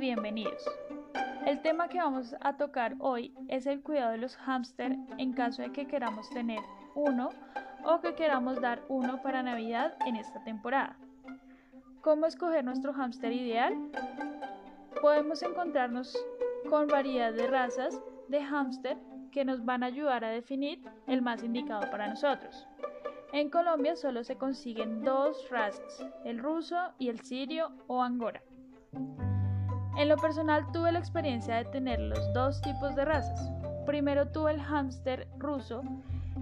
bienvenidos. El tema que vamos a tocar hoy es el cuidado de los hámster en caso de que queramos tener uno o que queramos dar uno para Navidad en esta temporada. ¿Cómo escoger nuestro hámster ideal? Podemos encontrarnos con variedad de razas de hámster que nos van a ayudar a definir el más indicado para nosotros. En Colombia solo se consiguen dos razas, el ruso y el sirio o angora. Personal tuve la experiencia de tener los dos tipos de razas. Primero tuve el hámster ruso,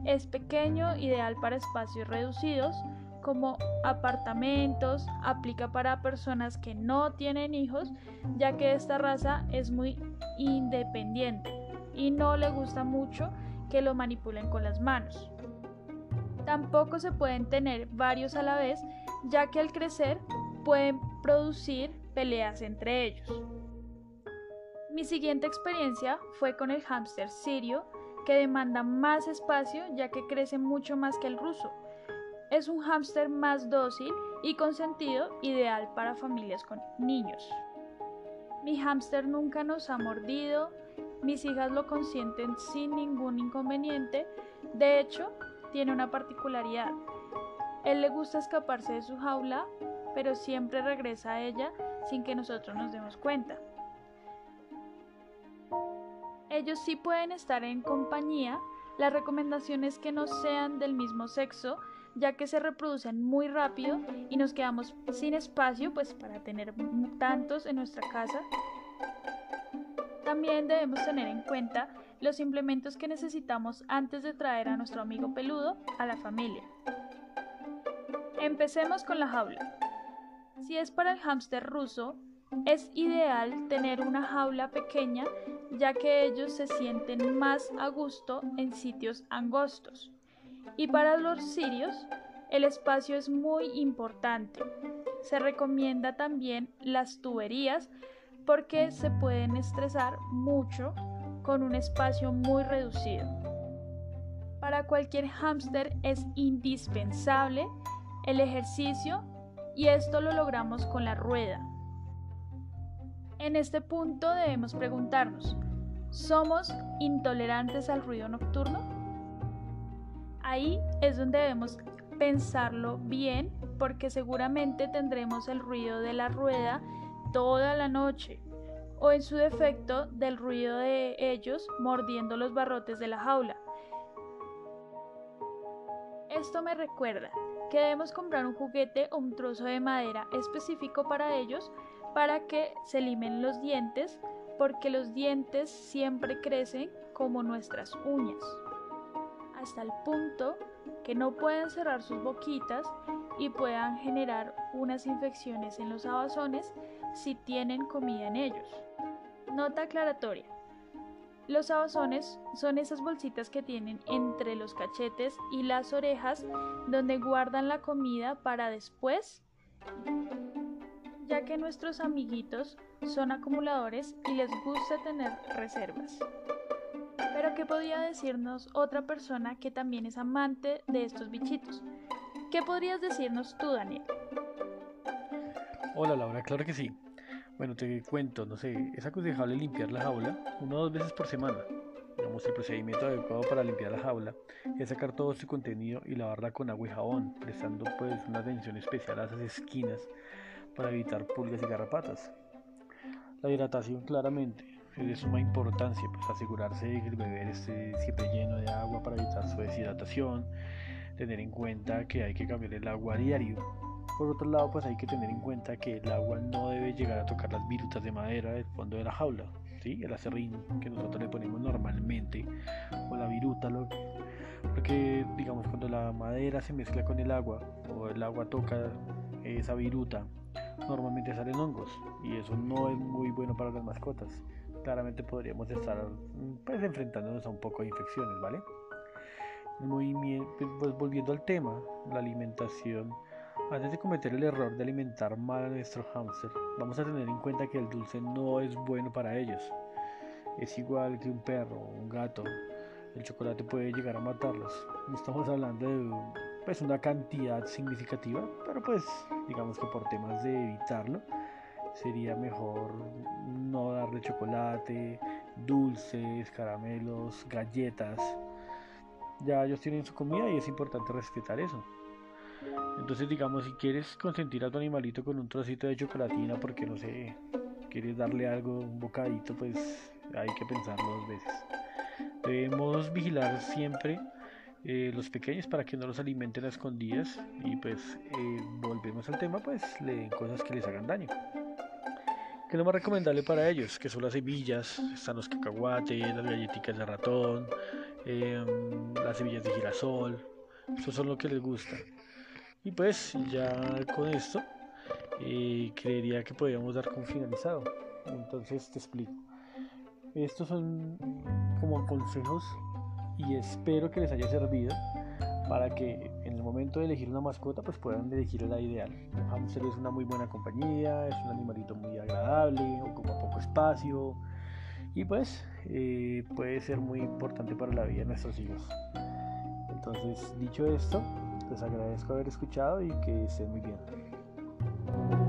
es pequeño, ideal para espacios reducidos como apartamentos, aplica para personas que no tienen hijos, ya que esta raza es muy independiente y no le gusta mucho que lo manipulen con las manos. Tampoco se pueden tener varios a la vez, ya que al crecer pueden producir peleas entre ellos. Mi siguiente experiencia fue con el hámster sirio, que demanda más espacio ya que crece mucho más que el ruso. Es un hámster más dócil y con sentido ideal para familias con niños. Mi hámster nunca nos ha mordido, mis hijas lo consienten sin ningún inconveniente, de hecho, tiene una particularidad. Él le gusta escaparse de su jaula, pero siempre regresa a ella sin que nosotros nos demos cuenta. Ellos sí pueden estar en compañía, la recomendación es que no sean del mismo sexo, ya que se reproducen muy rápido y nos quedamos sin espacio pues para tener tantos en nuestra casa. También debemos tener en cuenta los implementos que necesitamos antes de traer a nuestro amigo peludo a la familia. Empecemos con la jaula. Si es para el hámster ruso, es ideal tener una jaula pequeña ya que ellos se sienten más a gusto en sitios angostos. Y para los sirios, el espacio es muy importante. Se recomienda también las tuberías porque se pueden estresar mucho con un espacio muy reducido. Para cualquier hámster es indispensable el ejercicio y esto lo logramos con la rueda. En este punto debemos preguntarnos, ¿somos intolerantes al ruido nocturno? Ahí es donde debemos pensarlo bien porque seguramente tendremos el ruido de la rueda toda la noche o en su defecto del ruido de ellos mordiendo los barrotes de la jaula. Esto me recuerda que debemos comprar un juguete o un trozo de madera específico para ellos para que se limen los dientes porque los dientes siempre crecen como nuestras uñas hasta el punto que no pueden cerrar sus boquitas y puedan generar unas infecciones en los abazones si tienen comida en ellos. Nota aclaratoria. Los abazones son esas bolsitas que tienen entre los cachetes y las orejas donde guardan la comida para después, ya que nuestros amiguitos son acumuladores y les gusta tener reservas. Pero ¿qué podría decirnos otra persona que también es amante de estos bichitos? ¿Qué podrías decirnos tú, Daniel? Hola Laura, claro que sí. Bueno, te cuento, no sé, es aconsejable limpiar la jaula una o dos veces por semana. Digamos, el procedimiento adecuado para limpiar la jaula es sacar todo su contenido y lavarla con agua y jabón, prestando pues una atención especial a esas esquinas para evitar pulgas y garrapatas. La hidratación claramente es de suma importancia, pues asegurarse de que el beber esté siempre lleno de agua para evitar su deshidratación, tener en cuenta que hay que cambiar el agua a diario por otro lado, pues hay que tener en cuenta que el agua no debe llegar a tocar las virutas de madera del fondo de la jaula, ¿sí? el acerrín que nosotros le ponemos normalmente, o la viruta, lo, porque digamos cuando la madera se mezcla con el agua o el agua toca esa viruta, normalmente salen hongos y eso no es muy bueno para las mascotas. Claramente podríamos estar pues, enfrentándonos a un poco de infecciones, ¿vale? Muy pues volviendo al tema, la alimentación antes de cometer el error de alimentar mal a nuestro hámster, vamos a tener en cuenta que el dulce no es bueno para ellos. Es igual que un perro un gato. El chocolate puede llegar a matarlos. Estamos hablando de pues, una cantidad significativa, pero pues digamos que por temas de evitarlo, sería mejor no darle chocolate, dulces, caramelos, galletas. Ya ellos tienen su comida y es importante respetar eso. Entonces, digamos, si quieres consentir a tu animalito con un trocito de chocolatina porque no sé, quieres darle algo, un bocadito, pues hay que pensarlo dos veces. Debemos vigilar siempre eh, los pequeños para que no los alimenten a escondidas y pues eh, volvemos al tema, pues le den cosas que les hagan daño. ¿Qué es lo más recomendable para ellos? Que son las semillas, están los cacahuates, las galletitas de ratón, em, las semillas de girasol, eso son lo que les gusta. Y pues ya con esto eh, creería que podríamos dar como finalizado. Entonces te explico. Estos son como consejos y espero que les haya servido para que en el momento de elegir una mascota pues puedan elegir la ideal. Un hámster es una muy buena compañía, es un animalito muy agradable, ocupa poco espacio y pues eh, puede ser muy importante para la vida de nuestros hijos. Entonces, dicho esto, les agradezco haber escuchado y que estén muy bien.